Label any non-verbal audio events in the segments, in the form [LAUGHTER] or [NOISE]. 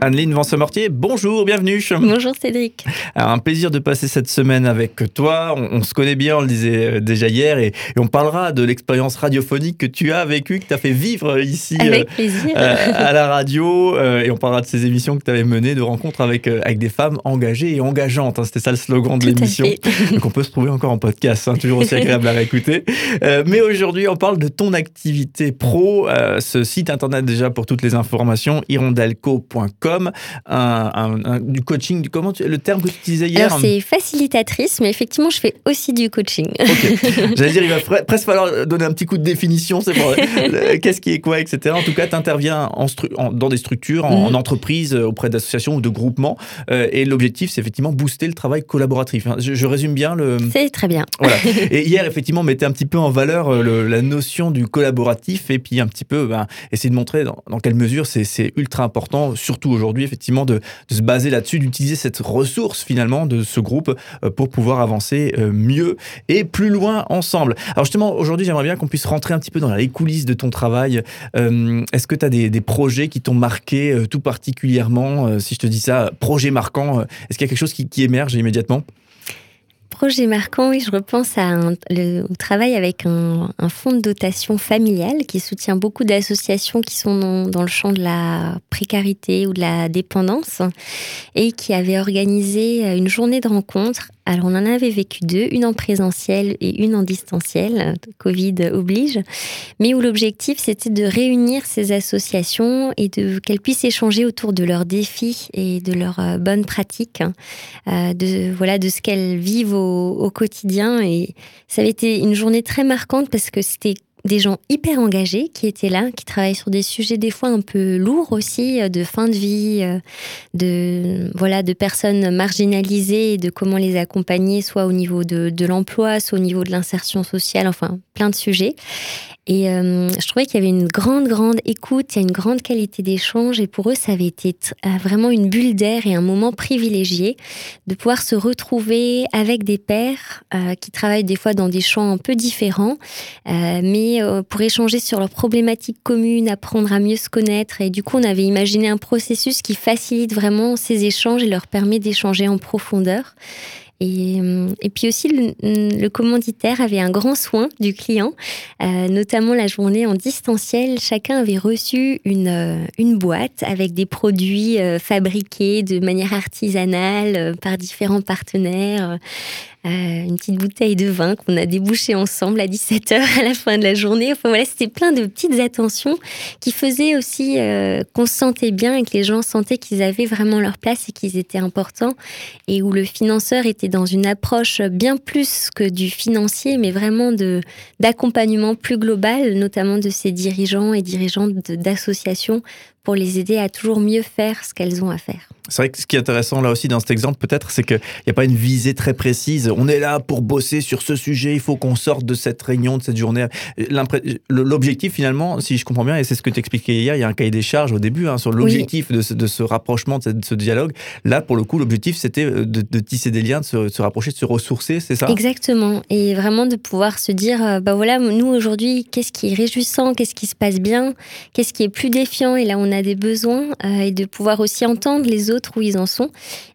Anneline Vincent-Mortier, bonjour, bienvenue. Bonjour Cédric. Alors, un plaisir de passer cette semaine avec toi. On, se connaît bien, on le disait euh, déjà hier, et, on parlera de l'expérience radiophonique que tu as vécue, que tu as fait vivre ici avec euh, plaisir. Euh, à la radio. et on parlera de ces émissions que tu avais menées, de rencontres avec, avec des femmes engagées et engageantes. Hein. C'était ça le slogan de l'émission. [LAUGHS] Donc on peut se trouver encore en podcast, hein, toujours aussi agréable à réécouter. mais aujourd'hui, on parle de ton activité pro, ce site internet déjà pour toutes les informations, hirondelco.com un, du coaching. Du, comment le terme que tu utilisais hier Alors, c'est facilitatrice, mais effectivement, je fais aussi du coaching. [LAUGHS] J'allais dire, il va presque falloir donner un petit coup de définition. C'est pour [LAUGHS] qu'est-ce qui est quoi, etc. En tout cas, tu interviens en, dans des structures, en, mhm. entreprise, euh, auprès d'associations ou de groupements. Euh, et l'objectif, c'est effectivement booster le travail collaboratif. Hein. Je, résume bien le. C'est très bien. Voilà. [LAUGHS] Et hier, effectivement, on mettait un petit peu en valeur euh, la notion du collaboratif et puis un petit peu ben, essayer de montrer dans, dans quelle mesure c'est ultra important, surtout aujourd'hui, effectivement, de, se baser là-dessus, d'utiliser cette ressource finalement de ce groupe euh, pour pouvoir avancer euh, mieux et plus loin ensemble. Alors justement, aujourd'hui, j'aimerais bien qu'on puisse rentrer un petit peu dans les coulisses de ton travail. Euh, est-ce que tu as des, projets qui t'ont marqué tout particulièrement Si je te dis ça, projet marquant, est-ce qu'il y a quelque chose qui émerge immédiatement? Projet marquant, oui, je repense à le, au travail avec un, fonds de dotation familiale qui soutient beaucoup d'associations qui sont dans, le champ de la précarité ou de la dépendance et qui avait organisé une journée de rencontre alors, on en avait vécu deux, une en présentiel et une en distanciel, Covid oblige, mais où l'objectif c'était de réunir ces associations et de qu'elles puissent échanger autour de leurs défis et de leurs euh, bonnes pratiques, hein, euh, de voilà de ce qu'elles vivent au, au quotidien. Et ça avait été une journée très marquante parce que c'était des gens hyper engagés qui étaient là, qui travaillent sur des sujets des fois un peu lourds aussi, euh, de fin de vie, euh, de voilà, de personnes marginalisées de comment les accompagner, soit au niveau de l'emploi, soit au niveau de l'insertion sociale, enfin plein de sujets. Et euh, je trouvais qu'il y avait une grande, grande écoute, il y a une grande qualité d'échange. Et pour eux, ça avait été euh, vraiment une bulle d'air et un moment privilégié de pouvoir se retrouver avec des pères euh, qui travaillent des fois dans des champs un peu différents, mais pour échanger sur leurs problématiques communes, apprendre à mieux se connaître. Et du coup, on avait imaginé un processus qui facilite vraiment ces échanges et leur permet d'échanger en profondeur. Et, euh, et, puis aussi, le, commanditaire avait un grand soin du client, euh, notamment la journée en distanciel. Chacun avait reçu une, euh, boîte avec des produits fabriqués de manière artisanale par différents partenaires. Euh, une petite bouteille de vin qu'on a débouché ensemble à 17h à la fin de la journée. Enfin voilà, c'était plein de petites attentions qui faisaient aussi euh, qu'on se sentait bien et que les gens sentaient qu'ils avaient vraiment leur place et qu'ils étaient importants et où le financeur était dans une approche bien plus que du financier, mais vraiment de d'accompagnement plus global, notamment de ces dirigeants et dirigeantes d'associations pour les aider à toujours mieux faire ce qu'elles ont à faire. C'est vrai que ce qui est intéressant là aussi dans cet exemple, peut-être, c'est qu'il n'y a pas une visée très précise. On est là pour bosser sur ce sujet, il faut qu'on sorte de cette réunion, de cette journée. L'objectif, finalement, si je comprends bien, et c'est ce que tu expliquais hier, il y a un cahier des charges au début hein, sur l'objectif de, ce rapprochement, de ce, dialogue. Là, pour le coup, l'objectif, c'était euh, de, tisser des liens, de se, rapprocher, de se ressourcer, c'est ça? Exactement. Et vraiment de pouvoir se dire, euh, bah voilà, nous aujourd'hui, qu'est-ce qui est réjouissant, qu'est-ce qui se passe bien, qu'est-ce qui est plus défiant, et là on a des besoins, euh, et de pouvoir aussi entendre les autres où ils en sont.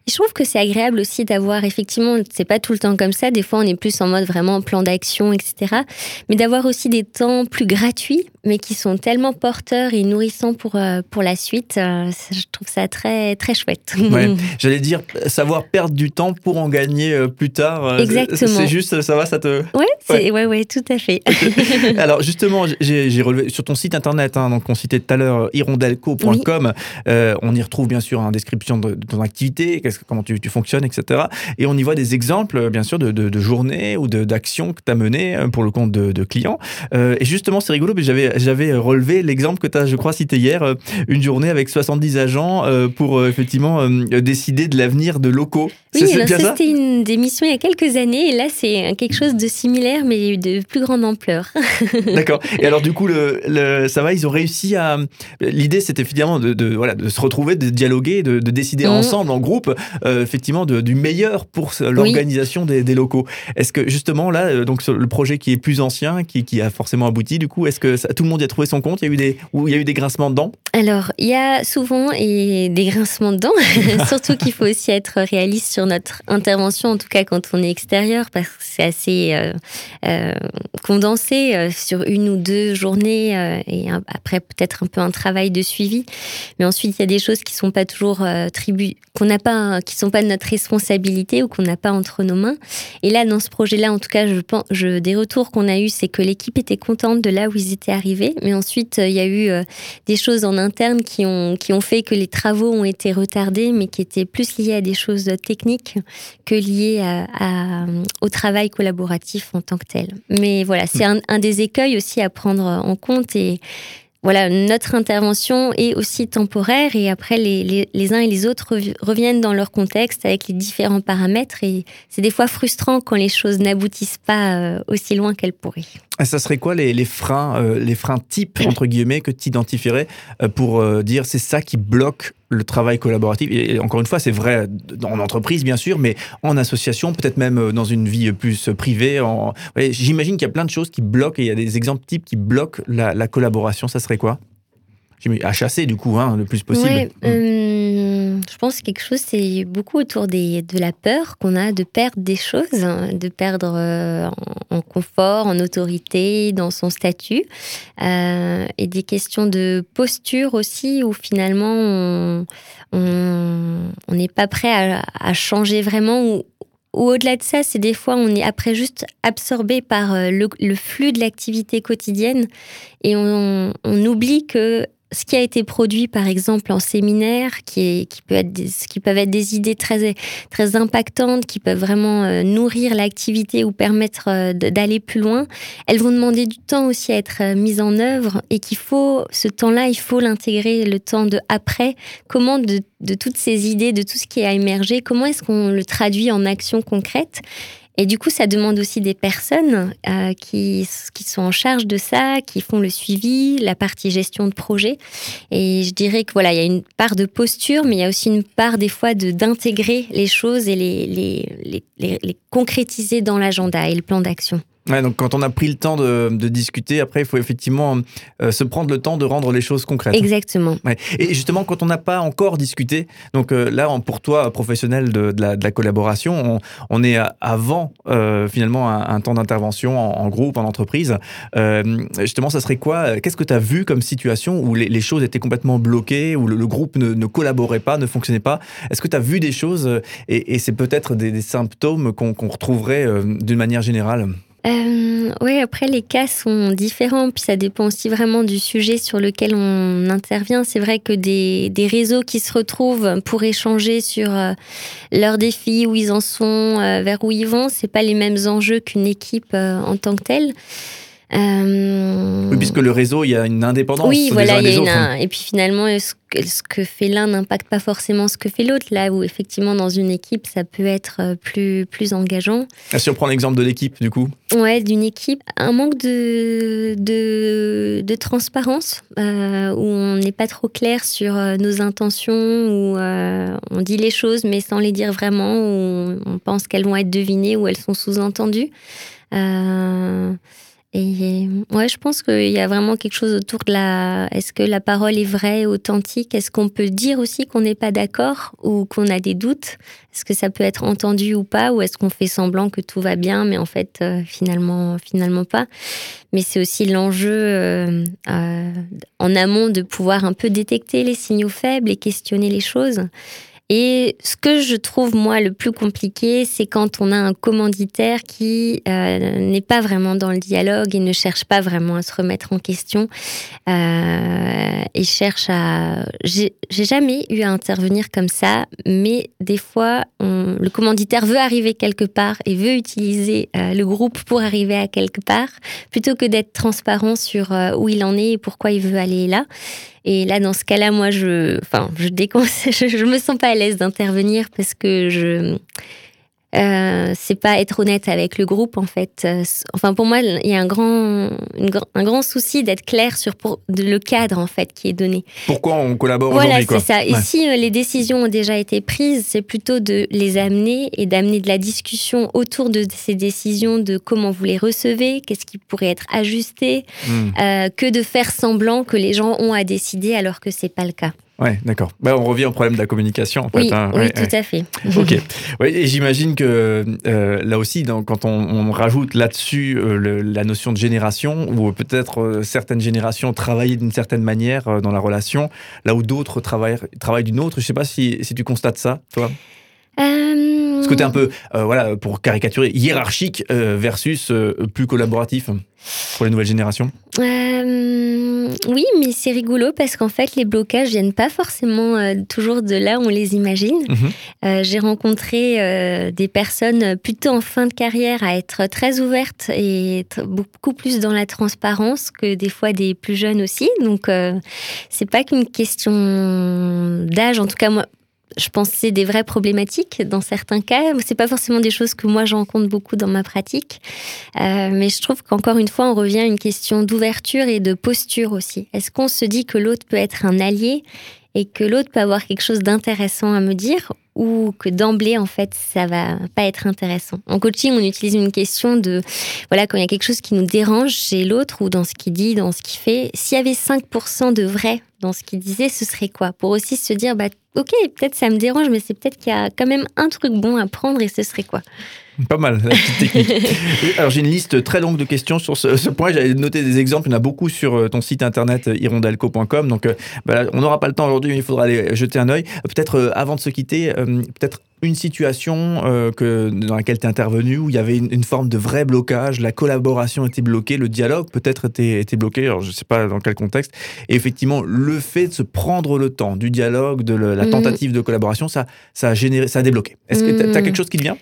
Et je trouve que c'est agréable aussi d'avoir, effectivement, c'est pas tout le temps comme ça, des fois on est plus en mode vraiment plan d'action, etc. Mais d'avoir aussi des temps plus gratuits, mais qui sont tellement porteurs et nourrissants pour, euh, pour la suite. Euh, je trouve ça très, très chouette. [LAUGHS] J'allais dire, savoir perdre du temps pour en gagner euh, plus tard. Exactement. C'est juste, ça va, ça te... Oui, ouais. ouais, ouais, tout à fait. [LAUGHS] Alors justement, j'ai relevé sur ton site internet, hein, donc on citait tout à l'heure hirondelco.com, on y retrouve bien sûr une description de, ton activité, comment tu, fonctionnes, etc. Et on y voit des exemples, bien sûr, de, de, journées ou d'actions que tu as menées euh, pour le compte de, clients. Euh, et justement, c'est rigolo, mais j'avais relevé l'exemple que tu as, je crois, cité hier, euh, une journée avec 70 agents pour effectivement décider de l'avenir de locaux. Oui, alors ça, c'était une des missions il y a quelques années, et là, c'est quelque chose de similaire mais de plus grande ampleur. [LAUGHS] D'accord. Et alors, du coup, le, ça va, ils ont réussi à. L'idée, c'était finalement de, voilà, de se retrouver, de dialoguer, de, décider mmh. ensemble, en groupe, effectivement, du meilleur pour l'organisation des, des, locaux. Est-ce que, justement, là, donc, le projet qui est plus ancien, qui, qui a forcément abouti, du coup, est-ce que ça, tout le monde y a trouvé son compte? Il y a eu des, ou il y a eu des grincements dedans Alors, il y a souvent et des grincements dedans, [LAUGHS] surtout qu'il faut aussi être réaliste sur notre intervention, en tout cas quand on est extérieur, parce que c'est assez euh, euh, condensé euh, sur une ou deux journées et après peut-être un peu un travail de suivi. Mais ensuite, il y a des choses qui sont pas toujours tribu, qu'on n'a pas, qui sont pas de notre responsabilité ou qu'on n'a pas entre nos mains. Et là, dans ce projet-là, en tout cas, je pense, je, des retours qu'on a eu, c'est que l'équipe était contente de là où ils étaient arrivés, mais ensuite il y a eu des choses en interne qui ont qui ont fait que les travaux ont été retardés, mais qui étaient plus liés à des choses techniques que liées à, au travail collaboratif en tant que tel. Mais voilà, c'est un, un, des écueils aussi à prendre en compte et voilà, notre intervention est aussi temporaire et après les, les, uns et les autres reviennent dans leur contexte avec les différents paramètres et c'est des fois frustrant quand les choses n'aboutissent pas euh, aussi loin qu'elles pourraient. Ça serait quoi les, les freins, euh, les freins types entre guillemets que tu identifierais euh, pour dire c'est ça qui bloque le travail collaboratif? Et encore une fois, c'est vrai en entreprise, bien sûr, mais en association, peut-être même dans une vie plus privée. En... J'imagine qu'il y a plein de choses qui bloquent et il y a des exemples types qui bloquent la, la collaboration. Ça serait quoi? À chasser du coup, hein, le plus possible. Ouais, mm. euh, je pense que quelque chose, c'est beaucoup autour des, de la peur qu'on a de perdre des choses, hein, de perdre euh, en, confort, en autorité, dans son statut, euh, et des questions de posture aussi, où finalement on n'est pas prêt à, à, changer vraiment, ou, ou au-delà de ça, c'est des fois on est après juste absorbé par le, le flux de l'activité quotidienne et on, on, oublie que ce qui a été produit, par exemple, en séminaire, qui, peut être des, qui peuvent être des idées très, très impactantes, qui peuvent vraiment euh, nourrir l'activité ou permettre euh, d'aller plus loin, elles vont demander du temps aussi à être euh, mises en œuvre et qu'il faut, ce temps-là, il faut l'intégrer, le temps de après. Comment de, de toutes ces idées, de tout ce qui a émergé, comment est-ce qu'on le traduit en action concrète et du coup, ça demande aussi des personnes euh, qui, qui sont en charge de ça, qui font le suivi, la partie gestion de projet. Et je dirais que voilà, il y a une part de posture, mais il y a aussi une part des fois de d'intégrer les choses et les, les, les, les concrétiser dans l'agenda et le plan d'action. Ouais, donc quand on a pris le temps de, de discuter, après il faut effectivement euh, se prendre le temps de rendre les choses concrètes. Exactement. Ouais. Et justement, quand on n'a pas encore discuté, donc euh, là, pour toi, professionnel de, de, la, de la, collaboration, on, on est avant euh, finalement un, un temps d'intervention en, en, groupe, en entreprise. Euh, justement, ça serait quoi Qu'est-ce que tu as vu comme situation où les, les, choses étaient complètement bloquées, où le, le groupe ne, ne, collaborait pas, ne fonctionnait pas? Est-ce que tu as vu des choses et, et c'est peut-être des, des, symptômes qu'on qu retrouverait d'une manière générale? Euh, oui, après les cas sont différents, puis ça dépend aussi vraiment du sujet sur lequel on intervient. C'est vrai que des, des, réseaux qui se retrouvent pour échanger sur euh, leurs défis, où ils en sont, euh, vers où ils vont, c'est pas les mêmes enjeux qu'une équipe euh, en tant que telle. Euh... Oui, puisque le réseau, il y a une indépendance. Oui, voilà, il y a une, hein. et puis finalement, ce que, ce que fait l'un n'impacte pas forcément ce que fait l'autre. Là où effectivement, dans une équipe, ça peut être euh, plus, plus engageant. Ah, si on prend l'exemple de l'équipe, du coup Ouais, d'une équipe. Un manque de, de, de transparence, euh, où on n'est pas trop clair sur nos intentions, où euh, on dit les choses, mais sans les dire vraiment, où on pense qu'elles vont être devinées, ou elles sont sous-entendues. Euh, et ouais, je pense qu'il y a vraiment quelque chose autour de la. Est-ce que la parole est vraie, authentique? Est-ce qu'on peut dire aussi qu'on n'est pas d'accord ou qu'on a des doutes? Est-ce que ça peut être entendu ou pas? Ou est-ce qu'on fait semblant que tout va bien, mais en fait, euh, finalement, finalement pas? Mais c'est aussi l'enjeu euh, euh, en amont de pouvoir un peu détecter les signaux faibles et questionner les choses. Et ce que je trouve, moi, le plus compliqué, c'est quand on a un commanditaire qui euh, n'est pas vraiment dans le dialogue et ne cherche pas vraiment à se remettre en question euh, et cherche à... J'ai jamais eu à intervenir comme ça, mais des fois, on... le commanditaire veut arriver quelque part et veut utiliser euh, le groupe pour arriver à quelque part, plutôt que d'être transparent sur euh, où il en est et pourquoi il veut aller là. Et là, dans ce cas-là, moi, je, enfin, je déconseille, [LAUGHS] je, me sens pas à l'aise d'intervenir parce que je, Euh, c'est pas être honnête avec le groupe en fait. Euh, enfin pour moi, il y a un grand, un grand souci d'être clair sur le cadre en fait qui est donné. Pourquoi on collabore Voilà, c'est ça. Et si euh, les décisions ont déjà été prises, c'est plutôt de les amener et d'amener de la discussion autour de ces décisions, de comment vous les recevez, qu'est-ce qui pourrait être ajusté, hmm. que de faire semblant que les gens ont à décider alors que c'est pas le cas. Ouais, d'accord. Bah, on revient au problème de la communication. En fait, oui, hein. oui tout à fait. [LAUGHS] ok. Oui, et j'imagine que euh, là aussi, quand on, rajoute là-dessus euh, la notion de génération, ou peut-être euh, certaines générations travaillent d'une certaine manière dans la relation, là où d'autres travaillent, travaillent d'une autre. Je ne sais pas si, si tu constates ça, toi. Ce côté un peu, voilà, pour caricaturer, hiérarchique versus plus collaboratif pour les nouvelles générations euh, Oui, mais c'est rigolo parce qu'en fait, les blocages viennent pas forcément euh, toujours de là où on les imagine. Mhm. Euh, j'ai rencontré des personnes plutôt en fin de carrière à être très ouvertes et beaucoup plus dans la transparence que des fois des plus jeunes aussi. Donc, c'est pas qu'une question d'âge. En tout cas, moi, je pense c'est des vraies problématiques dans certains cas. C'est pas forcément des choses que moi je rencontre beaucoup dans ma pratique, euh, mais je trouve qu'encore une fois, on revient à une question d'ouverture et de posture aussi. Est-ce qu'on se dit que l'autre peut être un allié et que l'autre peut avoir quelque chose d'intéressant à me dire ou que d'emblée en fait ça va pas être intéressant. En coaching, on utilise une question de voilà quand il y a quelque chose qui nous dérange chez l'autre ou dans ce qu'il dit, dans ce qu'il fait, s'il y avait 5% de vrai dans ce qu'il disait, ce serait quoi? Pour aussi se dire bah ok, peut-être ça me dérange, mais c'est peut-être qu'il y a quand même un truc bon à prendre et ce serait quoi? Pas mal, la petite technique. [LAUGHS] Alors, j'ai une liste très longue de questions sur ce, point. J'avais noté des exemples. Il y en a beaucoup sur euh, ton site internet euh, hirondelco.com. Donc, bah, on n'aura pas le temps aujourd'hui, mais il faudra aller jeter un œil. Peut-être, avant de se quitter, peut-être une situation que, dans laquelle tu es intervenu où il y avait une, forme de vrai blocage, la collaboration était bloquée, le dialogue peut-être était, était bloqué, alors je ne sais pas dans quel contexte. Et effectivement, le fait de se prendre le temps du dialogue, de la mmh. tentative de collaboration, ça, ça, a généré, ça a débloqué. Est-ce que tu as, mmh. quelque chose qui te vient?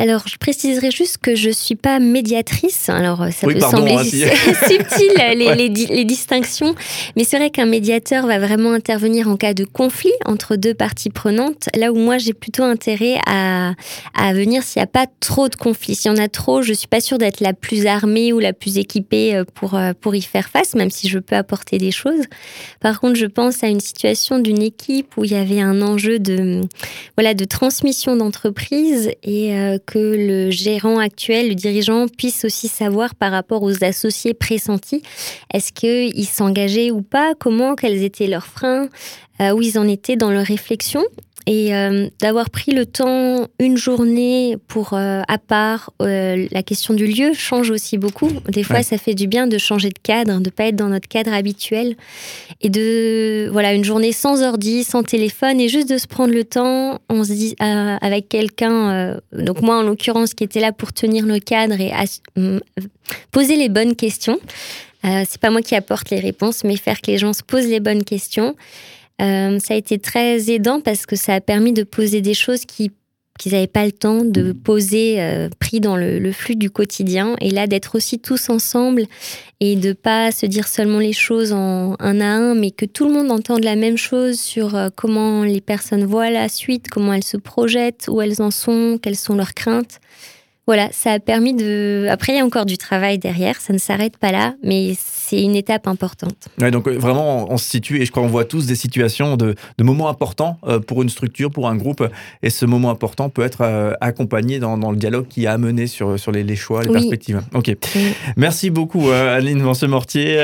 Alors, je préciserai juste que je ne suis pas médiatrice. Alors, ça peut sembler hein, [LAUGHS] subtil, [LAUGHS] les, distinctions. Mais c'est vrai qu'un médiateur va vraiment intervenir en cas de conflit entre deux parties prenantes. Là où moi, j'ai plutôt intérêt à, à venir s'il n'y a pas trop de conflits. S'il y en a trop, je ne suis pas sûre d'être la plus armée ou la plus équipée euh, pour, euh, pour y faire face, même si je peux apporter des choses. Par contre, je pense à une situation d'une équipe où il y avait un enjeu de, voilà, de transmission d'entreprise et euh, que le gérant actuel, le dirigeant, puisse aussi savoir par rapport aux associés pressentis, est-ce qu'ils s'engageaient ou pas, comment, quels étaient leurs freins, euh, où ils en étaient dans leur réflexion? Et euh, d'avoir pris le temps une journée pour euh, à part la question du lieu change aussi beaucoup. Des fois ça fait du bien de changer de cadre de pas être dans notre cadre habituel et de voilà une journée sans ordi sans téléphone et juste de se prendre le temps. On se dit avec quelqu'un donc moi en l'occurrence qui était là pour tenir le cadre et poser les bonnes questions. C'est pas moi qui apporte les réponses mais faire que les gens se posent les bonnes questions euh, ça a été très aidant parce que ça a permis de poser des choses qui qu'ils n'avaient pas le temps de poser euh, pris dans le, flux du quotidien et là d'être aussi tous ensemble et de pas se dire seulement les choses en un à un mais que tout le monde entende la même chose sur euh, comment les personnes voient la suite, comment elles se projettent, où elles en sont, quelles sont leurs craintes. Voilà, ça a permis de. Après, il y a encore du travail derrière, ça ne s'arrête pas là, mais c'est une étape importante. Ouais, donc euh, vraiment, on se situe, et je crois qu'on voit tous des situations de, moments importants euh, pour une structure, pour un groupe, et ce moment important peut être euh, accompagné dans, le dialogue qui a amené sur, sur les, choix, les perspectives. Ok. Merci beaucoup, Aline Vance-Mortier.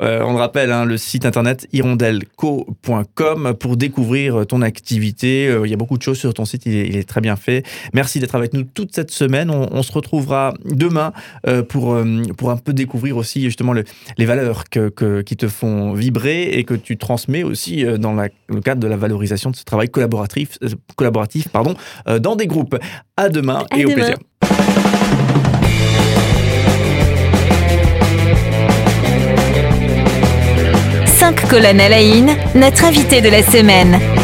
on le rappelle, hein, le site internet hirondelco.com pour découvrir ton activité. il y a beaucoup de choses sur ton site, il est, très bien fait. Merci d'être avec nous toute cette semaine. On, se retrouvera demain pour, pour un peu découvrir aussi justement le, les valeurs que, qui te font vibrer et que tu transmets aussi euh, dans le cadre de la valorisation de ce travail collaboratif, euh, collaboratif pardon, euh, dans des groupes. À demain et au plaisir. Cinq colonnes à la notre invité de la semaine.